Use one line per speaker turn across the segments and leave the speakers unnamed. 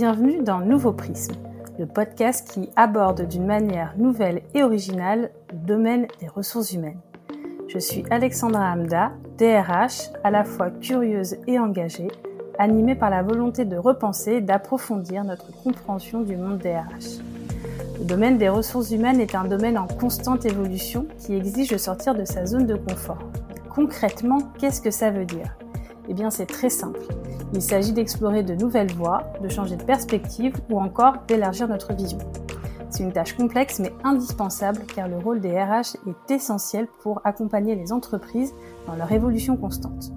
Bienvenue dans Nouveau Prisme, le podcast qui aborde d'une manière nouvelle et originale le domaine des ressources humaines. Je suis Alexandra Hamda, DRH, à la fois curieuse et engagée, animée par la volonté de repenser et d'approfondir notre compréhension du monde DRH. Le domaine des ressources humaines est un domaine en constante évolution qui exige de sortir de sa zone de confort. Concrètement, qu'est-ce que ça veut dire? Eh bien, c'est très simple. Il s'agit d'explorer de nouvelles voies, de changer de perspective ou encore d'élargir notre vision. C'est une tâche complexe mais indispensable car le rôle des RH est essentiel pour accompagner les entreprises dans leur évolution constante.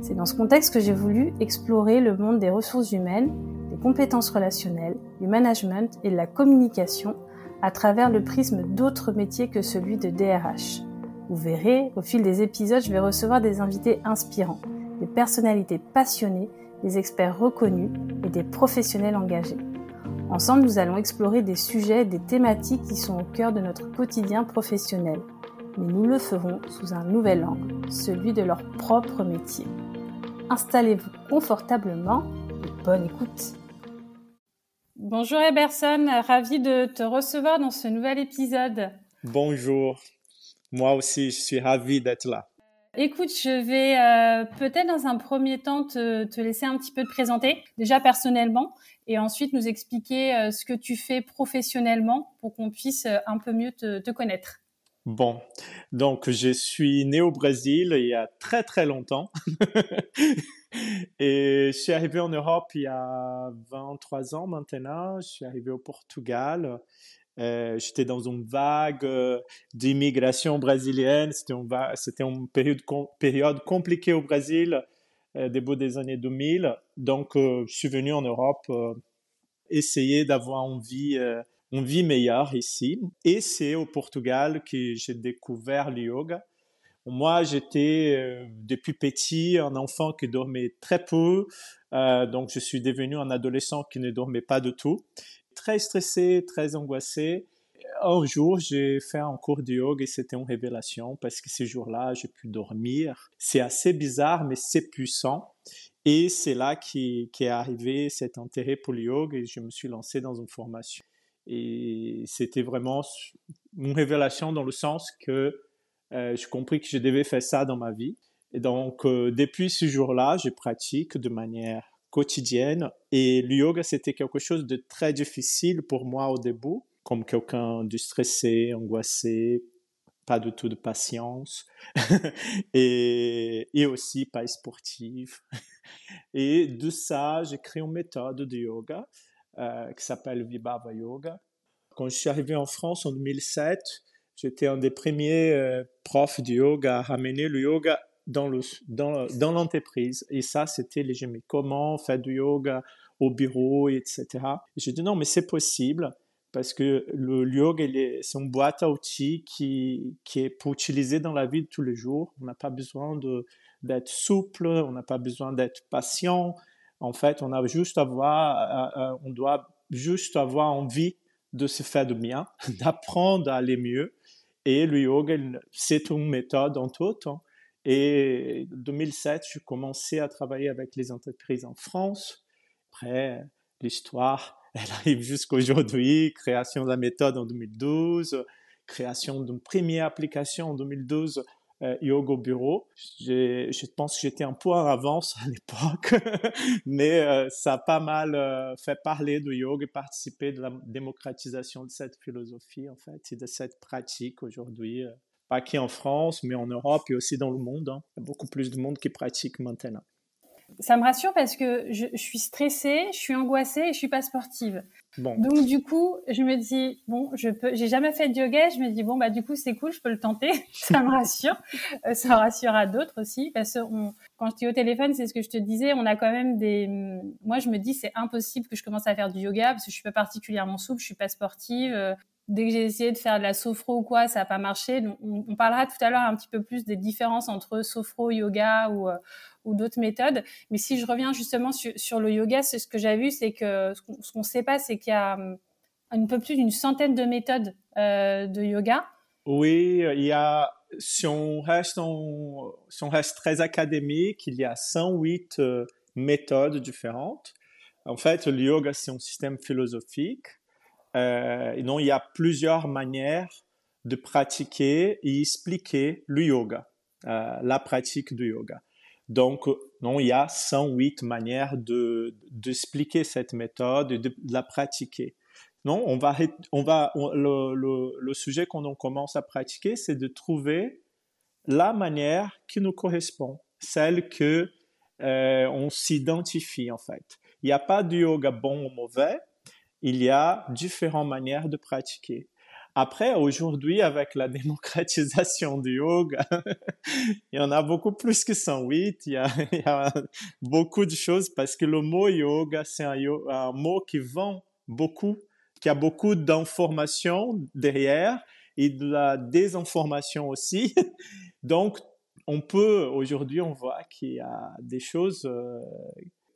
C'est dans ce contexte que j'ai voulu explorer le monde des ressources humaines, des compétences relationnelles, du management et de la communication à travers le prisme d'autres métiers que celui de DRH. Vous verrez, au fil des épisodes, je vais recevoir des invités inspirants, des personnalités passionnées, des experts reconnus et des professionnels engagés. Ensemble, nous allons explorer des sujets, des thématiques qui sont au cœur de notre quotidien professionnel. Mais nous le ferons sous un nouvel angle, celui de leur propre métier. Installez-vous confortablement et bonne écoute. Bonjour Eberson, ravi de te recevoir dans ce nouvel épisode.
Bonjour, moi aussi je suis ravi d'être là.
Écoute, je vais euh, peut-être dans un premier temps te, laisser un petit peu te présenter, déjà personnellement, et ensuite nous expliquer euh, ce que tu fais professionnellement pour qu'on puisse euh, un peu mieux te, te, connaître.
Bon, donc je suis né au Brésil il y a très très longtemps. et je suis arrivé en Europe il y a 23 ans maintenant. Je suis arrivé au Portugal euh, j'étais dans une vague euh, d'immigration brésilienne. C'était une, une période, période compliquée au Brésil, euh, début des années 2000. Donc, je suis venu en Europe essayer d'avoir une vie meilleure ici. Et c'est au Portugal que j'ai découvert le yoga. Moi, j'étais depuis petit un enfant qui dormait très peu, donc je suis devenu un adolescent qui ne dormait pas du tout très stressé, très angoissé. Un jour, j'ai fait un cours de yoga et c'était une révélation parce que ce jour-là, j'ai pu dormir. C'est assez bizarre, mais c'est puissant. Et c'est là qu'est est arrivé cet intérêt pour le yoga et je me suis lancé dans une formation. Et c'était vraiment une révélation dans le sens que euh, j'ai compris que je devais faire ça dans ma vie. Et donc, euh, depuis ce jour-là, je pratique de manière quotidienne. Et le yoga, c'était quelque chose de très difficile pour moi au début, comme quelqu'un de stressé, angoissé, pas du tout de patience, et, et, aussi pas sportif. Et de ça, j'ai créé une méthode de yoga euh, qui s'appelle Vibhava Yoga. Quand je suis arrivé en France en 2007, j'étais un des premiers euh, profs de yoga à ramener le yoga dans le dans, dans l'entreprise. Et ça c'était mais comment faire du yoga au bureau etc et j'ai dit non mais c'est possible parce que le yoga c'est une boîte à outils qui qui est pour utiliser dans la vie de tous les jours. On n'a pas besoin d'être souple on n'a pas besoin d'être patient. En fait on a juste avoir euh, euh, on doit juste avoir envie de se faire de bien d'apprendre à aller mieux. Et le yoga c'est une méthode en tout temps et en 2007, je commençais à travailler avec les entreprises en France. Après, l'histoire, elle arrive jusqu'à aujourd'hui. Création de la méthode en 2012, création d'une première application en 2012, euh, Yoga Bureau. Je pense que j'étais un peu en avance à l'époque, mais euh, ça a pas mal euh, fait parler de yoga et participer de la démocratisation de cette philosophie, en fait, et de cette pratique aujourd'hui. Pas qu'en France, mais en Europe et aussi dans le monde. Hein. Il y a beaucoup plus de monde qui pratique maintenant.
Ça me rassure parce que je, suis stressée, je suis angoissée et je suis pas sportive. Bon. Donc du coup, je me dis bon, je peux, j'ai jamais fait de yoga, je me dis bon bah du coup c'est cool, je peux le tenter, ça me rassure, euh, ça rassure à d'autres aussi parce que on, quand j'étais au téléphone, c'est ce que je te disais, on a quand même des, moi je me dis c'est impossible que je commence à faire du yoga parce que je suis pas particulièrement souple, je suis pas sportive, euh, dès que j'ai essayé de faire de la sophro ou quoi, ça n'a pas marché. On, parlera tout à l'heure un petit peu plus des différences entre sophro, yoga ou, euh, d'autres méthodes. Mais si je reviens justement sur, le yoga, c'est ce que j'ai vu, c'est que ce qu'on ne sait pas, c'est qu'il y a hum, un peu plus d'une centaine de méthodes euh, de yoga.
Oui, il y a, si on reste, très académique, il y a 108 euh, méthodes différentes. En fait, le yoga, c'est un système philosophique. Euh, non, il y a plusieurs manières de pratiquer et expliquer le yoga, euh, la pratique du yoga. Donc, non, il y a 108 manières de d'expliquer cette méthode et de, la pratiquer. Non, on va, on va, le, le, le, sujet qu'on commence à pratiquer, c'est de trouver la manière qui nous correspond, celle que euh, on s'identifie en fait. Il n'y a pas de yoga bon ou mauvais, il y a différentes manières de pratiquer. Après, aujourd'hui, avec la démocratisation du yoga, il y en a beaucoup plus que 108. Il y, a, il y a beaucoup de choses parce que le mot yoga, c'est un, mot qui vend beaucoup, qui a beaucoup d'informations derrière et de la désinformation aussi. Donc, on peut, aujourd'hui, on voit qu'il y a des choses euh,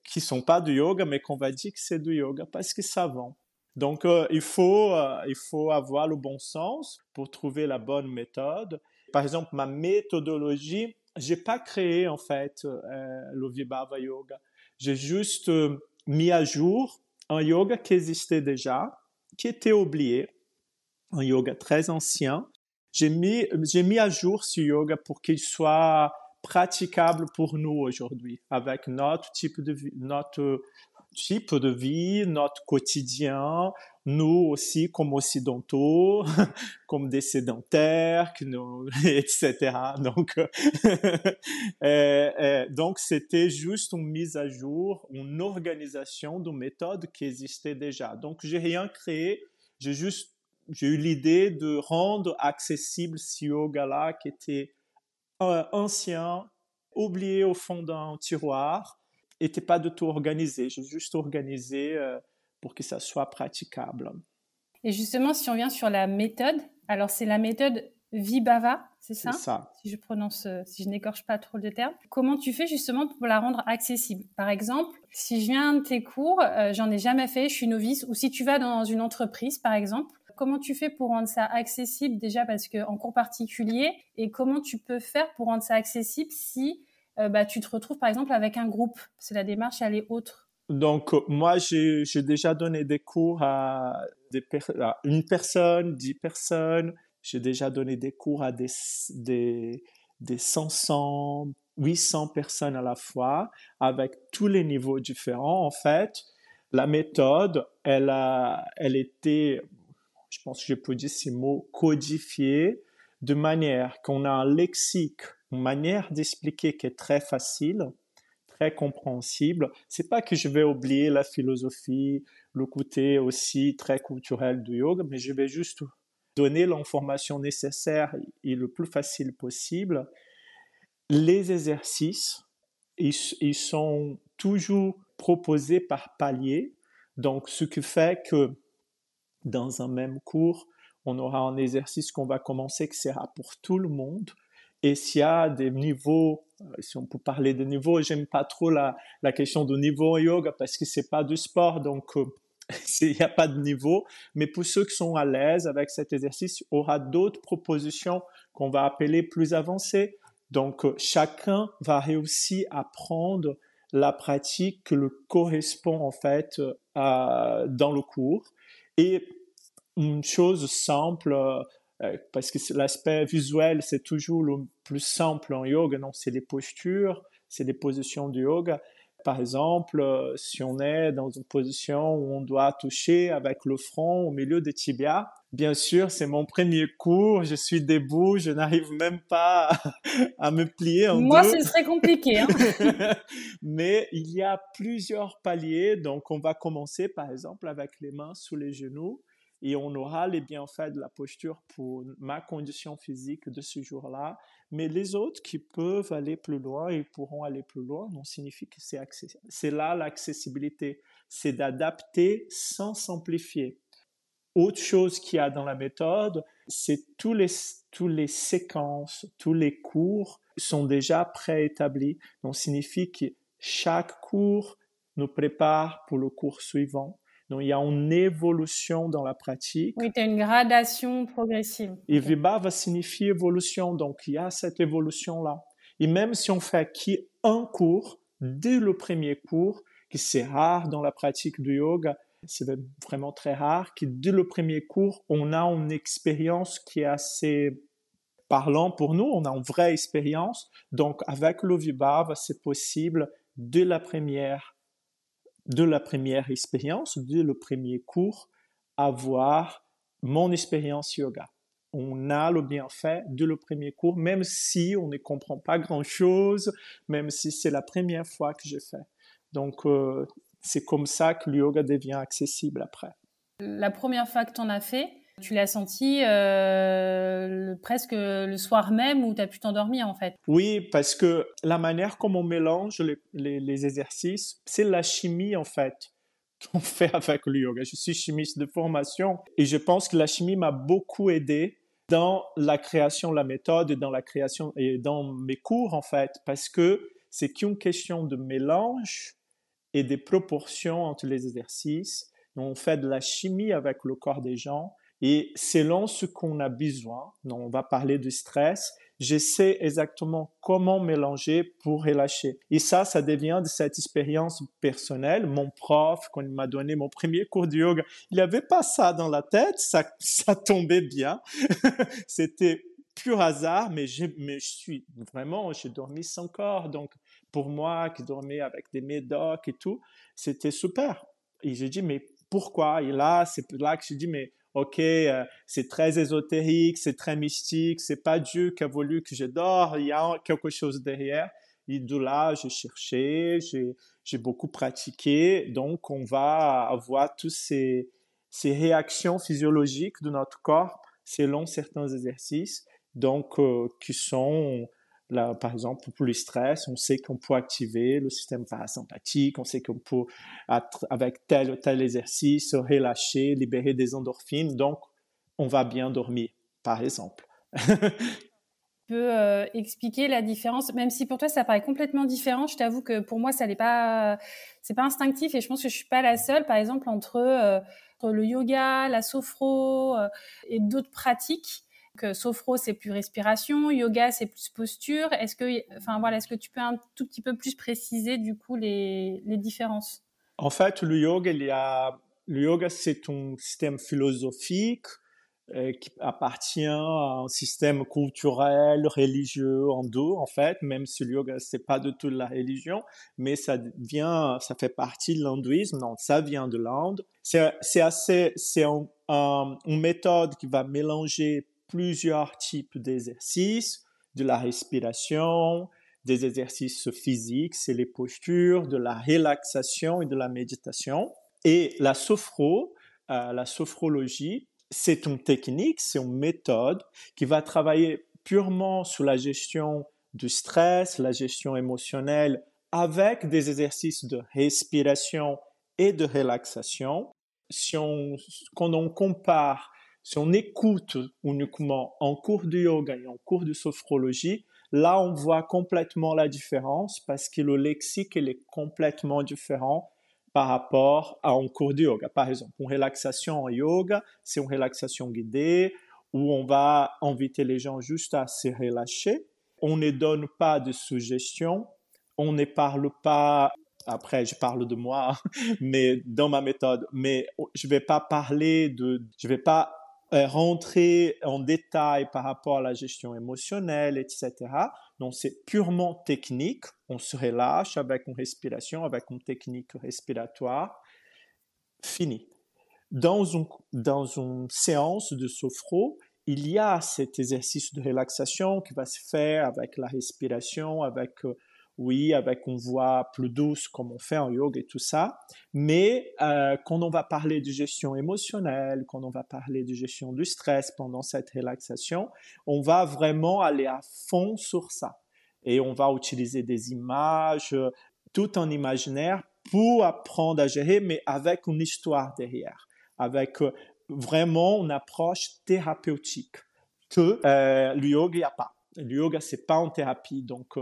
qui sont pas du yoga, mais qu'on va dire que c'est du yoga parce que ça vend. Donc, euh, il, faut, euh, il faut avoir le bon sens pour trouver la bonne méthode. Par exemple, ma méthodologie, j'ai pas créé en fait euh, le Vibhava Yoga. J'ai juste mis à jour un yoga qui existait déjà, qui était oublié, un yoga très ancien. J'ai mis, j'ai mis à jour ce yoga pour qu'il soit praticable pour nous aujourd'hui, avec notre type de vie, notre type de vie, notre quotidien, nous aussi comme occidentaux, comme des sédentaires, etc. Donc, euh, euh, donc c'était juste une mise à jour, une organisation de méthodes qui existait déjà. Donc, j'ai rien créé, j'ai juste j'ai eu l'idée de rendre accessible ce yoga-là qui était ancien, oublié au fond d'un tiroir, n'était pas de tout organisé. J'ai juste organisé euh, pour que ça soit praticable.
Et justement, si on vient sur la méthode, alors c'est la méthode Vibhava, c'est ça,
ça
Si je prononce, euh, si je n'écorche pas trop de termes. Comment tu fais justement pour la rendre accessible? Par exemple, si je viens de tes cours, euh, j'en ai jamais fait, je suis novice, ou si tu vas dans une entreprise, par exemple, comment tu fais pour rendre ça accessible déjà parce que en cours particulier, et comment tu peux faire pour rendre ça accessible si euh, bah, tu te retrouves par exemple avec un groupe? C'est la démarche, elle est autre.
Donc, euh, moi, j'ai déjà donné des cours à, une personne, dix personnes. J'ai déjà donné des cours à des, des, des 500, 800 personnes à la fois, avec tous les niveaux différents. En fait, la méthode, elle a, elle était, je pense que je peux dire ces mots, codifiée de manière qu'on a un lexique une manière d'expliquer qui est très facile, très compréhensible. C'est pas que je vais oublier la philosophie, le côté aussi très culturel du yoga, mais je vais juste donner l'information nécessaire et le plus facile possible. Les exercices, ils, ils sont toujours proposés par palier. Donc, ce qui fait que dans un même cours, on aura un exercice qu'on va commencer qui sera pour tout le monde, et s'il y a des niveaux, euh, si on peut parler de niveaux, j'aime pas trop la, la question de niveau en yoga parce que c'est pas du sport, donc euh, il n'y a pas de niveau. Mais pour ceux qui sont à l'aise avec cet exercice, il y aura d'autres propositions qu'on va appeler plus avancées. Donc euh, chacun va réussir à prendre la pratique qui le correspond en fait dans le cours. Et une chose simple, euh, parce que l'aspect visuel, c'est toujours le plus simple en yoga, non, c'est les postures, c'est les positions du yoga. Par exemple, euh, si on est dans une position où on doit toucher avec le front au milieu des tibias, bien sûr, c'est mon premier cours, je suis debout, je n'arrive même pas à, me plier en
Moi,
deux.
ce serait compliqué. Hein
Mais il y a plusieurs paliers, donc on va commencer par exemple avec les mains sous les genoux et on aura les bienfaits de la posture pour ma condition physique de ce jour-là. Mais les autres qui peuvent aller plus loin et pourront aller plus loin, non signifie que c'est là l'accessibilité, c'est d'adapter sans simplifier. Autre chose qu'il y a dans la méthode, c'est tous les, tous les séquences, tous les cours sont déjà préétablis. Donc, signifie que chaque cours nous prépare pour le cours suivant. Donc, il y a une évolution dans la pratique.
Oui, tu as une gradation progressive.
Et Viba va signifier évolution. Donc, il y a cette évolution-là. Et même si on fait acquis un cours, dès le premier cours, que c'est rare dans la pratique du yoga, c'est vraiment très rare, que dès le premier cours, on a une expérience qui est assez parlant pour nous, on a une vraie expérience. Donc, avec le Vibhava, c'est possible dès la première, de la première expérience, dès le premier cours, avoir mon expérience yoga. On a le bienfait de le premier cours, même si on ne comprend pas grand-chose, même si c'est la première fois que je fais. Donc, euh, c'est comme ça que le yoga devient accessible après.
La première fois que tu en as fait, tu l'as senti euh, presque le soir même où tu as pu t'endormir en fait?
Oui, parce que la manière comme on mélange les, les, exercices, c'est la chimie en fait qu'on fait avec le yoga. Je suis chimiste de formation et je pense que la chimie m'a beaucoup aidé dans la création de la méthode dans la création et dans mes cours en fait, parce que c'est qu'une question de mélange et des proportions entre les exercices. On fait de la chimie avec le corps des gens et selon ce qu'on a besoin, on va parler du stress, je sais exactement comment mélanger pour relâcher. Et ça, ça devient de cette expérience personnelle. Mon prof, quand il m'a donné mon premier cours de yoga, il n'avait pas ça dans la tête, ça, ça tombait bien. C'était pur hasard, mais je, mais je suis vraiment, j'ai dormi sans corps. Donc, pour moi, qui dormais avec des médocs et tout, c'était super. Et j'ai dit, mais pourquoi? Et là, c'est là que j'ai dit, mais ok, euh, c'est très ésotérique, c'est très mystique, c'est pas Dieu qui a voulu que je dors, il y a quelque chose derrière. Et de là, j'ai cherché, j'ai beaucoup pratiqué, donc on va avoir toutes ces, ces réactions physiologiques de notre corps selon certains exercices, donc euh, qui sont Là, par exemple, pour le stress, on sait qu'on peut activer le système parasympathique, on sait qu'on peut, avec tel ou tel exercice, relâcher, libérer des endorphines. Donc, on va bien dormir, par exemple.
tu peux euh, expliquer la différence, même si pour toi ça paraît complètement différent. Je t'avoue que pour moi ça n'est pas, c'est pas instinctif et je pense que je suis pas la seule. Par exemple entre, euh, le yoga, la sophro euh, et d'autres pratiques, que sophro c'est plus respiration, yoga c'est plus posture. Est-ce que, enfin voilà, est-ce que tu peux un tout petit peu plus préciser du coup les, les différences?
En fait, le yoga, le yoga c'est un système philosophique euh, qui appartient à un système culturel, religieux, hindou en fait, même si le yoga c'est pas de tout la religion, mais ça vient, ça fait partie de l'hindouisme, donc ça vient de l'Inde. C'est c'est une méthode qui va mélanger plusieurs types d'exercices, de la respiration, des exercices physiques, c'est les postures, de la relaxation et de la méditation. Et la sophro, euh, la sophrologie, c'est une technique, c'est une méthode qui va travailler purement sur la gestion du stress, la gestion émotionnelle, avec des exercices de respiration et de relaxation. Si on, quand on compare si on écoute uniquement en cours de yoga et en cours de sophrologie, là, on voit complètement la différence parce que le lexique, est complètement différent par rapport à un cours de yoga. Par exemple, une relaxation en yoga, c'est une relaxation guidée où on va inviter les gens juste à se relâcher. On ne donne pas de suggestions, on ne parle pas après je parle de moi mais dans ma méthode mais je vais pas parler de je vais pas rentrer en détail par rapport à la gestion émotionnelle, etc. Donc c'est purement technique. On se relâche avec une respiration, avec une technique respiratoire. Fini. Dans, dans une séance de sophro, il y a cet exercice de relaxation qui va se faire avec la respiration, avec euh, oui, avec une voix plus douce comme on fait en yoga et tout ça. Mais euh, quand on va parler de gestion émotionnelle, quand on va parler de gestion du stress pendant cette relaxation, on va vraiment aller à fond sur ça. Et on va utiliser des images, tout en imaginaire pour apprendre à gérer, mais avec une histoire derrière, avec euh, vraiment une approche thérapeutique que euh, le yoga n'y a pas. Le yoga, c'est pas en thérapie. Donc,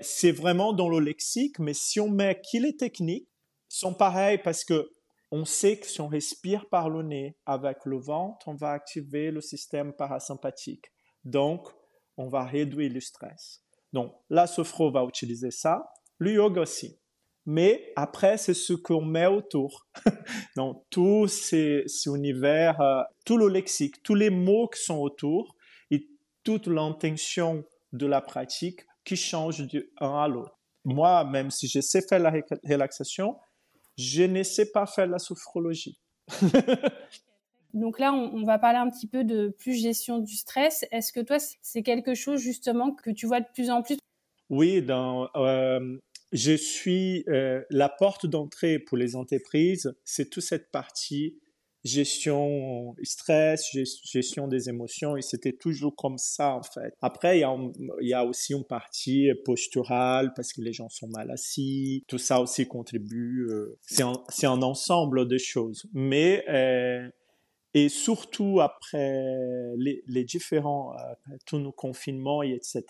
c'est vraiment dans le lexique, mais si on met qui les techniques sont pareilles parce que on sait que si on respire par le nez avec le ventre, on va activer le système parasympathique. Donc, on va réduire le stress. Donc, la sophro va utiliser ça, le yoga aussi. mais après, c'est ce qu'on met autour. Donc, tout ces, univers, euh, tout le lexique, tous les mots qui sont autour et toute l'intention de la pratique qui change du un à l'autre. Moi, même si je sais faire la relaxation, je ne sais pas faire la sophrologie.
Donc là, on, va parler un petit peu de plus gestion du stress. Est-ce que toi, c'est quelque chose justement que tu vois de plus en plus?
Oui, dans, euh, je suis euh, la porte d'entrée pour les entreprises, c'est toute cette partie gestion stress, gestion des émotions, et c'était toujours comme ça en fait. Après, il y a, aussi une partie posturale parce que les gens sont mal assis, tout ça aussi contribue. Euh, c'est un, ensemble de choses, mais euh, et surtout après les, différents, euh, tous nos confinements, et etc.,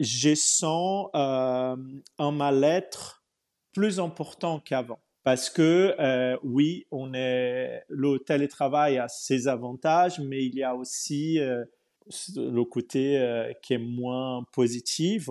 je sens un mal-être plus important qu'avant. Parce que euh, oui, on est, le télétravail a ses avantages, mais il y a aussi euh, le côté euh, qui est moins positif,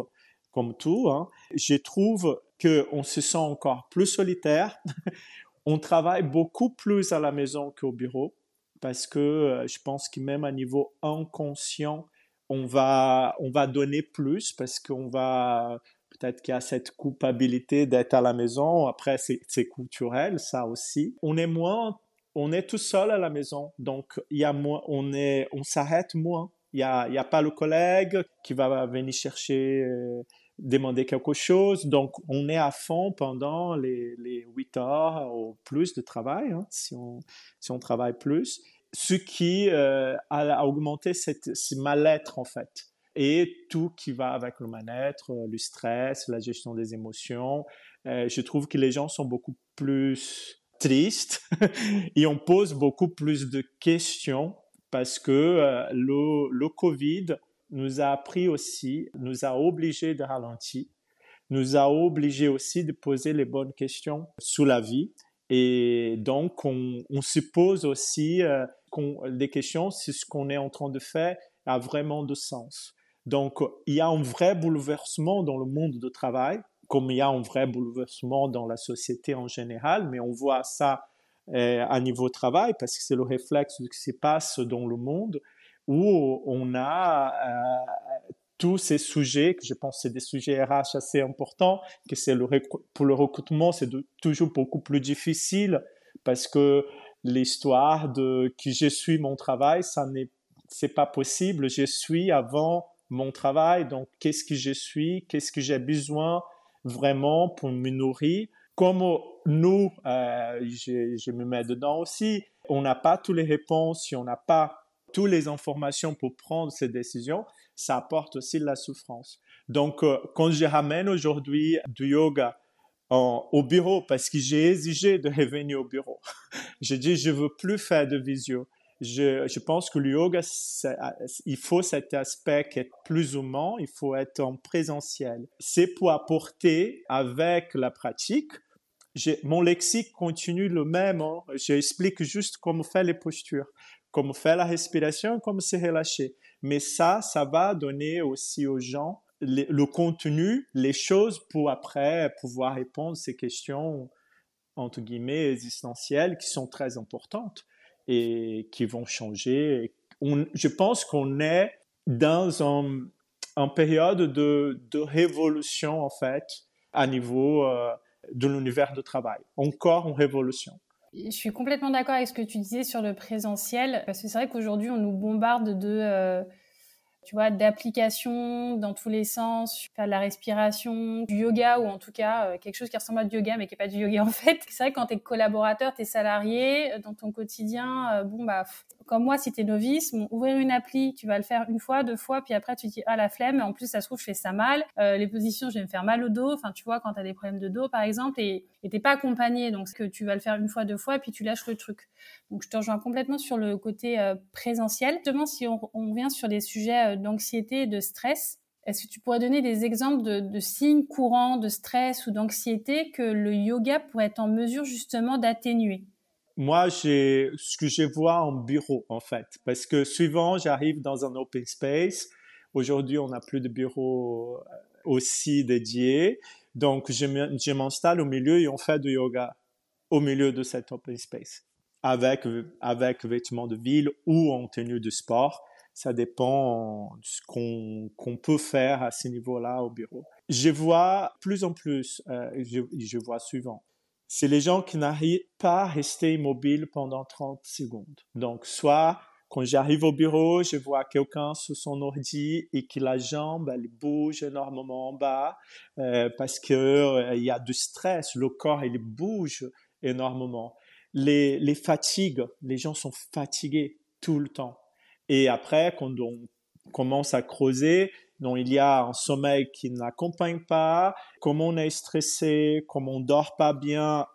comme tout. Hein. Je trouve qu'on se sent encore plus solitaire. on travaille beaucoup plus à la maison qu'au bureau parce que je pense que même à niveau inconscient, on va, on va donner plus parce qu'on va, peut-être qu'il y a cette culpabilité d'être à la maison. Après, c'est culturel, ça aussi. On est moins, on est tout seul à la maison. Donc, il y a moins, on est, on s'arrête moins. Il n'y a, a pas le collègue qui va venir chercher, euh, demander quelque chose. Donc, on est à fond pendant les, les 8 heures ou plus de travail, hein, si, on, si on travaille plus. Ce qui euh, a, augmenté cette, ce mal-être, en fait. Et tout qui va avec le mal-être, euh, le stress, la gestion des émotions. Euh, je trouve que les gens sont beaucoup plus tristes et on pose beaucoup plus de questions parce que euh, le, Covid nous a appris aussi, nous a obligés de ralentir, nous a obligés aussi de poser les bonnes questions sur la vie. Et donc, on, se pose aussi des questions si ce qu'on est en train de faire a vraiment de sens. Donc, il y a un vrai bouleversement dans le monde du travail, comme il y a un vrai bouleversement dans la société en général, mais on voit ça euh, à niveau travail parce que c'est le réflexe de ce qui se passe dans le monde où on a euh, tous ces sujets, que je pense c'est des sujets RH assez importants, que c'est le pour le recrutement, c'est toujours beaucoup plus difficile parce que l'histoire de qui je suis mon travail, ça n'est c'est pas possible. Je suis avant mon travail, donc qu'est-ce que je suis, qu'est-ce que j'ai besoin vraiment pour me nourrir. Comme nous, euh, je, me mets dedans aussi, on n'a pas toutes les réponses, on n'a pas toutes les informations pour prendre ces décisions, ça apporte aussi de la souffrance. Donc, euh, quand je ramène aujourd'hui du yoga au bureau, parce que j'ai exigé de revenir au bureau, je dis, je veux plus faire de visio. Je, pense que le yoga, il faut cet aspect qui est plus humain, il faut être en présentiel. C'est pour apporter avec la pratique mon lexique continue le même. Hein. J'explique juste comment faire les postures comme faire la respiration, comme se relâcher. Mais ça, ça va donner aussi aux gens le, contenu, les choses pour après pouvoir répondre à ces questions, entre guillemets, existentielles qui sont très importantes et qui vont changer. je pense qu'on est dans un, une période de, révolution, en fait, à niveau euh, de l'univers de travail. Encore une révolution.
Je suis complètement d'accord avec ce que tu disais sur le présentiel, parce que c'est vrai qu'aujourd'hui, on nous bombarde de, euh, tu vois, d'applications dans tous les sens, faire de la respiration, du yoga, ou en tout cas, euh, quelque chose qui ressemble à du yoga, mais qui n'est pas du yoga en fait. C'est vrai que quand tu es collaborateur, tu es salarié, dans ton quotidien, bon, bah, comme moi, si tu es novice, ouvrir une appli, tu vas le faire une fois, deux fois, puis après tu dis ah la flemme. En plus, ça se trouve, je fais ça mal. Euh, les positions, je vais me faire mal au dos. Enfin, tu vois, quand tu as des problèmes de dos, par exemple, et t'es pas accompagné, donc que tu vas le faire une fois, deux fois, puis tu lâches le truc. Donc, je te rejoins complètement sur le côté euh, présentiel. Justement, si on, on, vient sur des sujets euh, d'anxiété et de stress, est-ce que tu pourrais donner des exemples de, de signes courants de stress ou d'anxiété que le yoga pourrait être en mesure justement d'atténuer?
Moi, j'ai ce que je vois en bureau, en fait, parce que souvent, j'arrive dans un open space. Aujourd'hui, on n'a plus de bureau euh, aussi dédié, Donc, je m'installe au milieu et on fait du yoga au milieu de cet open space avec, avec vêtements de ville ou en tenue de sport. Ça dépend de ce qu'on peut faire à ce niveau-là au bureau. Je vois plus en plus, euh, je, je vois suivant c'est les gens qui n'arrivent pas à rester immobiles pendant 30 secondes. Donc, soit quand j'arrive au bureau, je vois quelqu'un sur son ordi et que la jambe, elle bouge énormément en bas euh, parce qu'il euh, y a du stress, le corps, il bouge énormément. Les, les fatigues, les gens sont fatigués tout le temps. Et après, quand on commence à creuser, donc il y a un sommeil qui n'accompagne pas, comme on est stressé, comme on dort pas bien,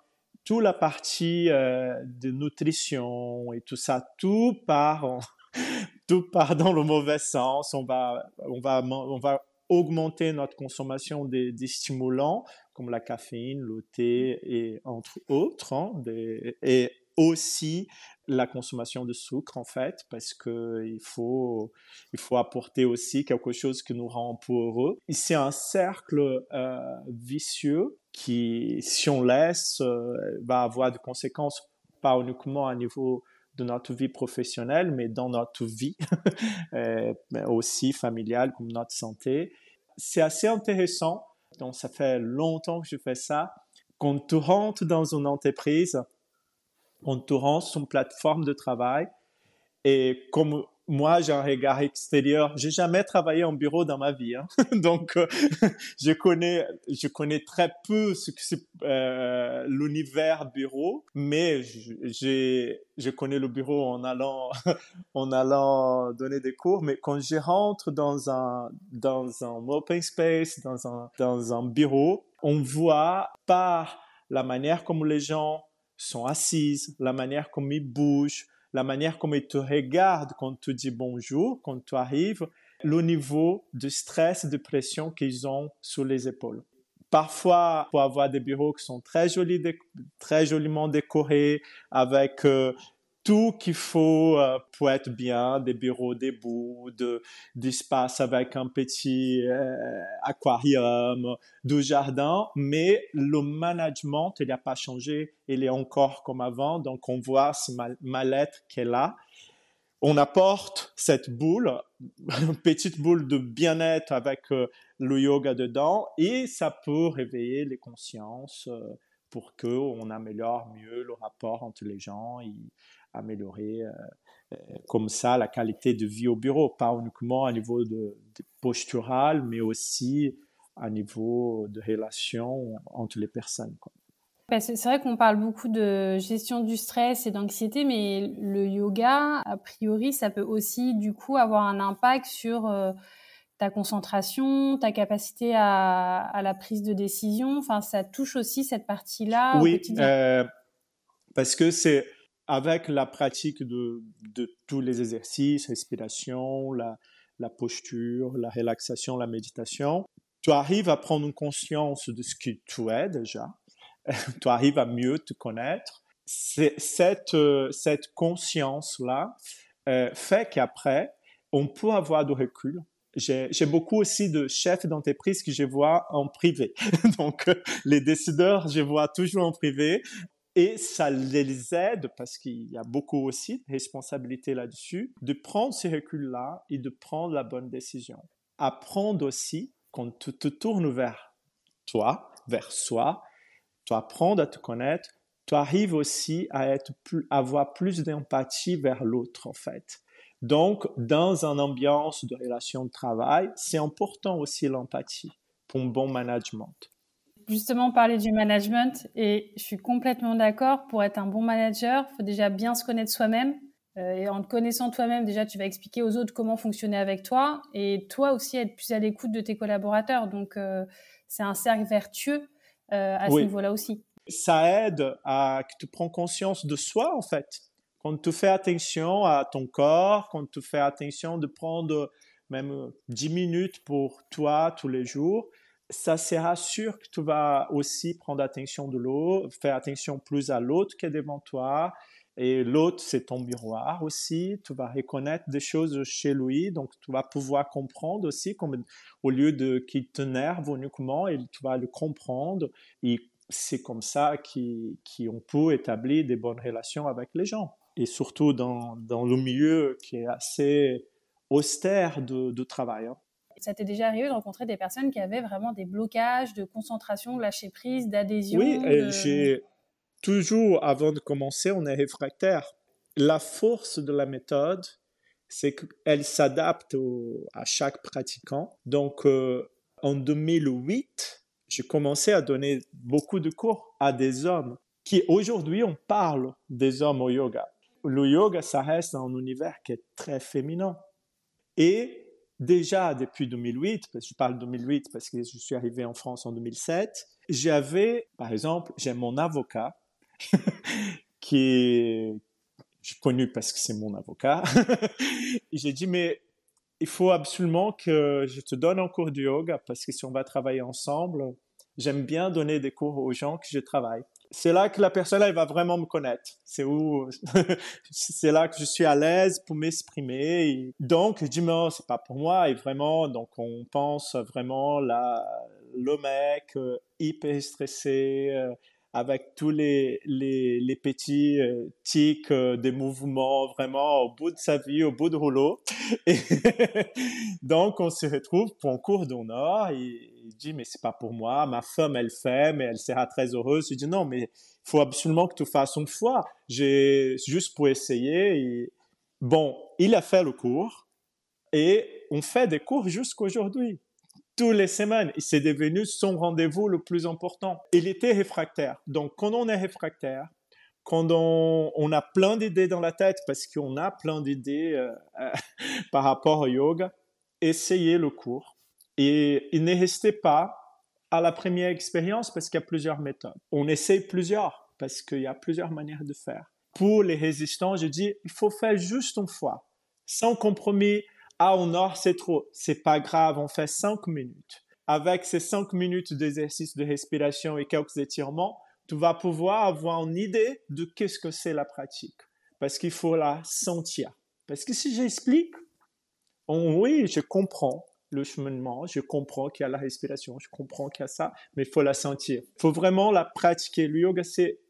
toute la partie euh, de nutrition et tout ça, tout part, tout part dans le mauvais sens. On va, on va, on va augmenter notre consommation des, stimulants comme la caféine, le thé et entre autres, hein, aussi la consommation de sucre en fait parce que il faut il faut apporter aussi quelque chose qui nous rend heureux. C'est un cercle euh, vicieux qui si on laisse euh, va avoir des conséquences pas uniquement à niveau de notre vie professionnelle mais dans notre vie euh, aussi familiale comme notre santé. C'est assez intéressant. Donc ça fait longtemps que je fais ça. Quand tu rentres dans une entreprise, rend son plateforme de travail. Et comme moi, j'ai un regard extérieur, j'ai jamais travaillé en bureau dans ma vie, hein. donc euh, je connais, je connais très peu euh, l'univers bureau, mais j'ai, je connais le bureau en allant, en allant donner des cours. Mais quand je rentre dans un dans un open space, dans un dans un bureau, on voit par la manière comme les gens sont assises, la manière comme ils bougent, la manière comme ils te regardent quand tu dis bonjour, quand tu arrives, le niveau de stress, de pression qu'ils ont sur les épaules. Parfois, pour avoir des bureaux qui sont très joliment décorés, avec euh, tout qu'il faut euh, pour être bien, des bureaux debout, de, d'espace avec un petit euh, aquarium, du jardin, mais le management, il n'a pas changé, il est encore comme avant, donc on voit ce mal-être qu'elle a. On apporte cette boule, une petite boule de bien-être avec euh, le yoga dedans, et ça peut réveiller les consciences pour qu'on améliore mieux le rapport entre les gens. Améliorer euh, euh, comme ça la qualité de vie au bureau, pas uniquement à niveau de, postural, mais aussi à niveau de relation entre les personnes.
C'est vrai qu'on parle beaucoup de gestion du stress et d'anxiété, mais le yoga, a priori, ça peut aussi du coup avoir un impact sur euh, ta concentration, ta capacité à, la prise de décision. Enfin, ça touche aussi cette partie-là.
Oui, parce que c'est avec la pratique de, tous les exercices, respiration, la, posture, la relaxation, la méditation, tu arrives à prendre conscience de ce qui tu es déjà, tu arrives à mieux te connaître. Cette, cette conscience-là euh, fait qu'après, on peut avoir du recul. J'ai beaucoup aussi de chefs d'entreprise que je vois en privé. Donc, les décideurs, je vois toujours en privé. Et ça les aide, parce qu'il y a beaucoup aussi de responsabilité là-dessus, de prendre ces reculs-là et de prendre la bonne décision. Apprendre aussi, quand tu te tournes vers toi, vers soi, tu apprends à te connaître, tu arrives aussi à être avoir plus d'empathie vers l'autre, en fait. Donc, dans une ambiance de relation de travail, c'est important aussi l'empathie pour un bon management
justement parler du management et je suis complètement d'accord. Pour être un bon manager, il faut déjà bien se connaître soi-même. Euh, et en te connaissant toi-même, déjà, tu vas expliquer aux autres comment fonctionner avec toi et toi aussi être plus à l'écoute de tes collaborateurs. Donc, euh, c'est un cercle vertueux euh, à ce niveau-là aussi.
Ça aide à que tu prends conscience de soi, en fait. Quand tu fais attention à ton corps, quand tu fais attention de prendre même 10 minutes pour toi tous les jours, ça sera sûr que tu vas aussi prendre attention de l'eau, faire attention plus à l'autre qui est devant toi. Et l'autre, c'est ton miroir aussi. Tu vas reconnaître des choses chez lui, donc tu vas pouvoir comprendre aussi, comme, au lieu de qu'il t'énerve uniquement, et tu vas le comprendre. Et c'est comme ça qu'on peut établir des bonnes relations avec les gens. Et surtout dans, dans le milieu qui est assez austère de, de travail. Hein.
Ça t'est déjà arrivé de rencontrer des personnes qui avaient vraiment des blocages de concentration, de lâcher prise, d'adhésion
Oui, j'ai toujours, avant de commencer, on est réfractaire. La force de la méthode, c'est qu'elle s'adapte à chaque pratiquant. Donc, euh, en 2008, j'ai commencé à donner beaucoup de cours à des hommes qui, aujourd'hui, on parle des hommes au yoga. Le yoga, ça reste un univers qui est très féminin. Et déjà depuis 2008, parce que je parle 2008 parce que je suis arrivé en France en 2007, j'avais, par exemple, j'ai mon avocat qui est connu parce que c'est mon avocat. j'ai dit, mais il faut absolument que je te donne un cours de yoga parce que si on va travailler ensemble, j'aime bien donner des cours aux gens que je travaille c'est là que la personne elle va vraiment me connaître. C'est où c'est là que je suis à l'aise pour m'exprimer. Donc je dis mais c'est pas pour moi et vraiment donc on pense vraiment là le mec euh, hyper stressé euh, avec tous les les, petits euh, tics des mouvements vraiment au bout de sa vie au bout de rouleau. Et donc on se retrouve pour un cours d'honneur et il dit, mais c'est pas pour moi, ma femme, elle fait, mais elle sera très heureuse. Je dis, non, mais il faut absolument que tu fasses une fois. J'ai juste pour essayer. Bon, il a fait le cours et on fait des cours jusqu'aujourd'hui. Toutes les semaines, c'est devenu son rendez-vous le plus important. Il était réfractaire. Donc, quand on est réfractaire, quand on, on a plein d'idées dans la tête, parce qu'on a plein d'idées euh, par rapport au yoga, essayez le cours et il ne restait pas à la première expérience parce qu'il y a plusieurs méthodes. On essaye plusieurs parce qu'il y a plusieurs manières de faire. Pour les résistants, je dis, il faut faire juste une fois, sans compromis. Ah, au nord, c'est trop. C'est pas grave, on fait cinq minutes. Avec ces cinq minutes d'exercice de respiration et quelques étirements, tu vas pouvoir avoir une idée de qu'est-ce que c'est la pratique. Parce qu'il faut la sentir. Parce que si j'explique, oui, je comprends, le cheminement, je comprends qu'il y a la respiration, je comprends qu'il y a ça, mais il faut la sentir. Il faut vraiment la pratiquer. Le yoga, c'est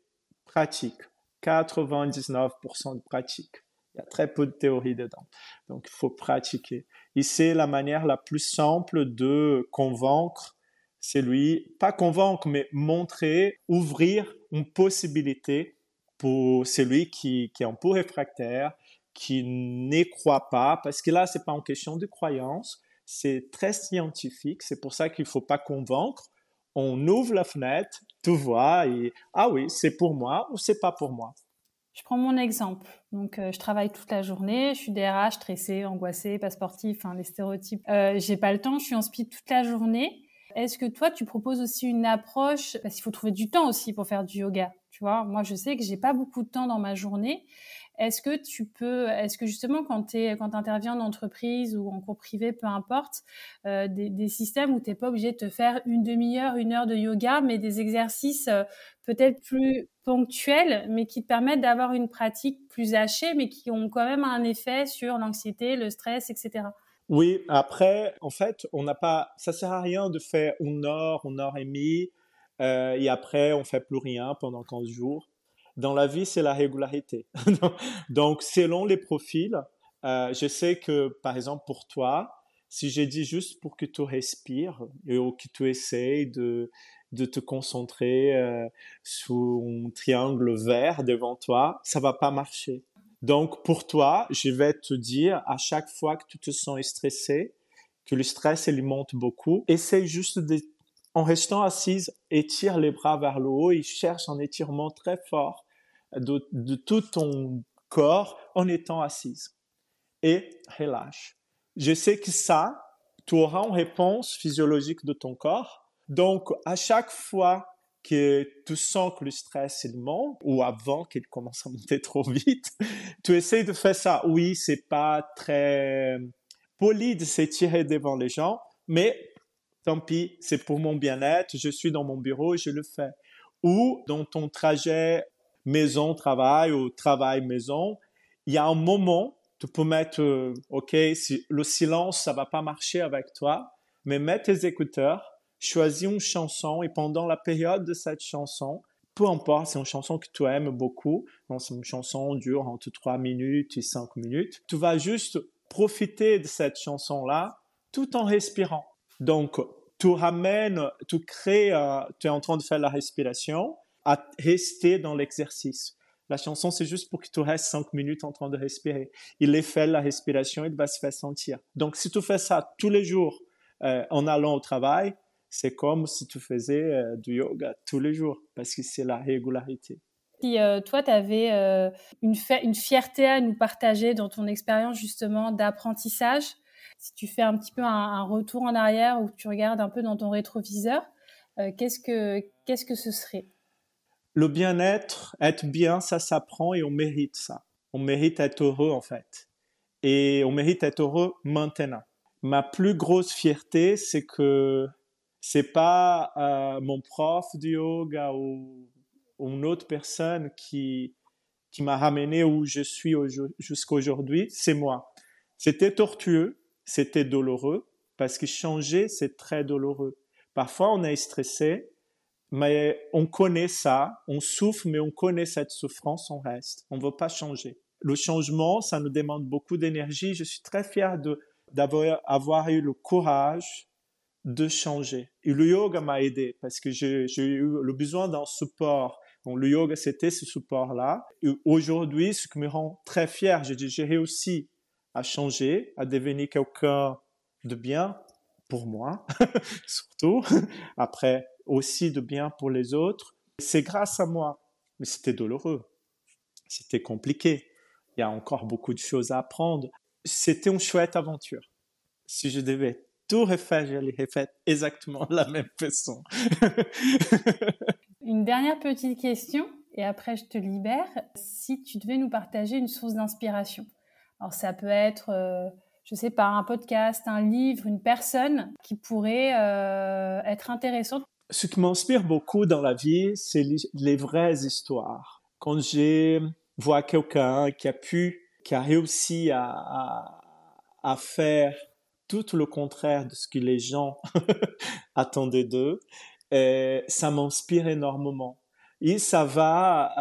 pratique. 99% de pratique. Il y a très peu de théorie dedans. Donc, il faut pratiquer. Et c'est la manière la plus simple de convaincre celui, pas convaincre, mais montrer, ouvrir une possibilité pour celui qui, qui est un peu réfractaire, qui n'y croit pas, parce que là, c'est pas une question de croyance, c'est très scientifique. C'est pour ça qu'il ne faut pas convaincre. On ouvre la fenêtre, tu vois, et ah oui, c'est pour moi ou c'est pas pour moi.
Je prends mon exemple. Donc, euh, je travaille toute la journée. Je suis DRH, stressée, angoissée, pas sportif, les stéréotypes. Euh, j'ai pas le temps. Je suis en speed toute la journée. Est-ce que toi, tu proposes aussi une approche? Parce qu'il faut trouver du temps aussi pour faire du yoga. Tu vois, moi, je sais que j'ai pas beaucoup de temps dans ma journée. Est-ce que tu peux, est-ce que justement quand tu interviens en entreprise ou en cours privé, peu importe, euh, des, systèmes où tu n'es pas obligé de te faire une demi-heure, une heure de yoga, mais des exercices euh, peut-être plus ponctuels, mais qui te permettent d'avoir une pratique plus hachée, mais qui ont quand même un effet sur l'anxiété, le stress, etc.
Oui, après, en fait, on n'a pas, ça sert à rien de faire une heure, une heure et demie, euh, et après, on fait plus rien pendant 15 jours. Dans la vie, c'est la régularité. Donc, selon les profils, euh, je sais que, par exemple, pour toi, si j'ai dit juste pour que tu respires et que tu essayes de, de te concentrer euh, sur un triangle vert devant toi, ça va pas marcher. Donc, pour toi, je vais te dire à chaque fois que tu te sens stressé, que le stress, il monte beaucoup, essaye juste de en restant assise, étire les bras vers le haut et cherche un étirement très fort de, tout ton corps en étant assise. Et relâche. Je sais que ça, tu auras une réponse physiologique de ton corps. Donc, à chaque fois que tu sens que le stress il monte ou avant qu'il commence à monter trop vite, tu essaies de faire ça. Oui, c'est pas très poli de s'étirer devant les gens, mais tant pis, c'est pour mon bien-être, je suis dans mon bureau, je le fais. Ou dans ton trajet maison-travail ou travail-maison, il y a un moment, tu peux mettre, euh, OK, si le silence, ça va pas marcher avec toi, mais mets tes écouteurs, choisis une chanson et pendant la période de cette chanson, peu importe, c'est une chanson que tu aimes beaucoup, c'est une chanson dure entre 3 minutes et 5 minutes, tu vas juste profiter de cette chanson-là tout en respirant. Donc, tu ramènes, tu crées, euh, tu es en train de faire la respiration, à rester dans l'exercice. La chanson, c'est juste pour que tu restes cinq minutes en train de respirer. Il est fait la respiration, il va se faire sentir. Donc, si tu fais ça tous les jours euh, en allant au travail, c'est comme si tu faisais euh, du yoga tous les jours, parce que c'est la régularité.
Si toi, tu avais une, une fierté à nous partager dans ton expérience justement d'apprentissage, si tu fais un petit peu un, retour en arrière ou tu regardes un peu dans ton rétroviseur, euh, qu'est-ce que qu'est-ce que ce serait?
Le bien-être, être bien, ça s'apprend et on mérite ça. On mérite être heureux en fait, et on mérite être heureux maintenant. Ma plus grosse fierté, c'est que c'est pas euh, mon prof de yoga ou, une autre personne qui qui m'a ramené où je suis jusqu'à aujourd'hui, c'est moi. C'était tortueux, c'était douloureux parce que changer, c'est très douloureux. Parfois, on est stressé, mais on connaît ça, on souffre, mais on connaît cette souffrance, on reste. On ne veut pas changer. Le changement, ça nous demande beaucoup d'énergie. Je suis très fier d'avoir avoir eu le courage de changer. Et le yoga m'a aidé parce que j'ai, eu le besoin d'un support. Donc, le yoga, c'était ce support-là. Aujourd'hui, ce qui me rend très fier, j'ai réussi à changer, à devenir quelqu'un de bien pour moi, surtout, après aussi de bien pour les autres. C'est grâce à moi, mais c'était douloureux, c'était compliqué. Il y a encore beaucoup de choses à apprendre. C'était une chouette aventure. Si je devais tout refaire, je l'aurais fait exactement de la même façon.
une dernière petite question, et après je te libère. Si tu devais nous partager une source d'inspiration, alors ça peut être, euh, je sais pas, un podcast, un livre, une personne qui pourrait euh, être intéressante.
Ce qui m'inspire beaucoup dans la vie, c'est les, vraies histoires. Quand je vois quelqu'un qui a pu, qui a réussi à, faire tout le contraire de ce que les gens attendaient d'eux, euh, ça m'inspire énormément. Et ça va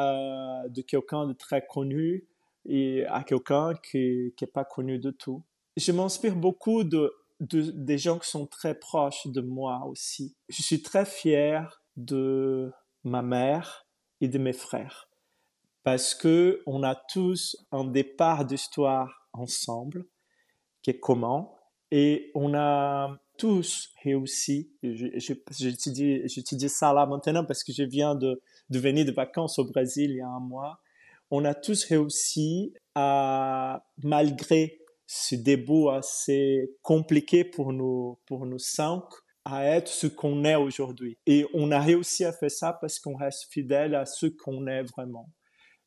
de quelqu'un de très connu et à quelqu'un qui n'est pas connu de tout. Je m'inspire beaucoup de, des gens qui sont très proches de moi aussi. Je suis très fier de ma mère et de mes frères parce que on a tous un départ d'histoire ensemble qui est commun et on a tous réussi. J'étudie ça là maintenant parce que je viens de venir de vacances au Brésil il y a un mois on a tous réussi à, malgré ce début assez compliqué pour nous, pour nous cinq, à être ce qu'on est aujourd'hui. Et on a réussi à faire ça parce qu'on reste fidèle à ce qu'on est vraiment.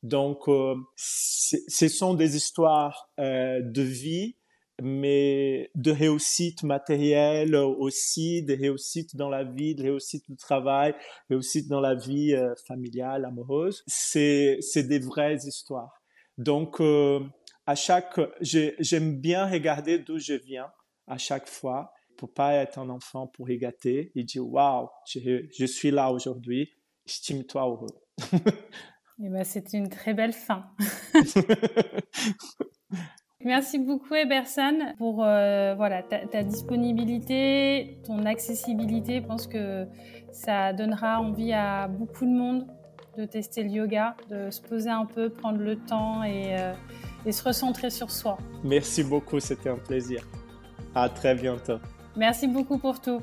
Donc, euh, ce sont des histoires euh, de vie mais de réussite matérielle aussi, de réussite dans la vie, de réussite du travail, réussite dans la vie euh, familiale, amoureuse. C'est, c'est des vraies histoires. Donc, euh, à chaque, j'aime bien regarder d'où je viens à chaque fois pour pas être un enfant pour y gâter et dire waouh, je, je, suis là aujourd'hui, estime-toi heureux.
et eh ben, c'est une très belle fin. Merci beaucoup Eberson pour euh, voilà ta, disponibilité, ton accessibilité. Je pense que ça donnera envie à beaucoup de monde de tester le yoga, de se poser un peu, prendre le temps et, euh, et se recentrer sur soi.
Merci beaucoup, c'était un plaisir. À très bientôt.
Merci beaucoup pour tout.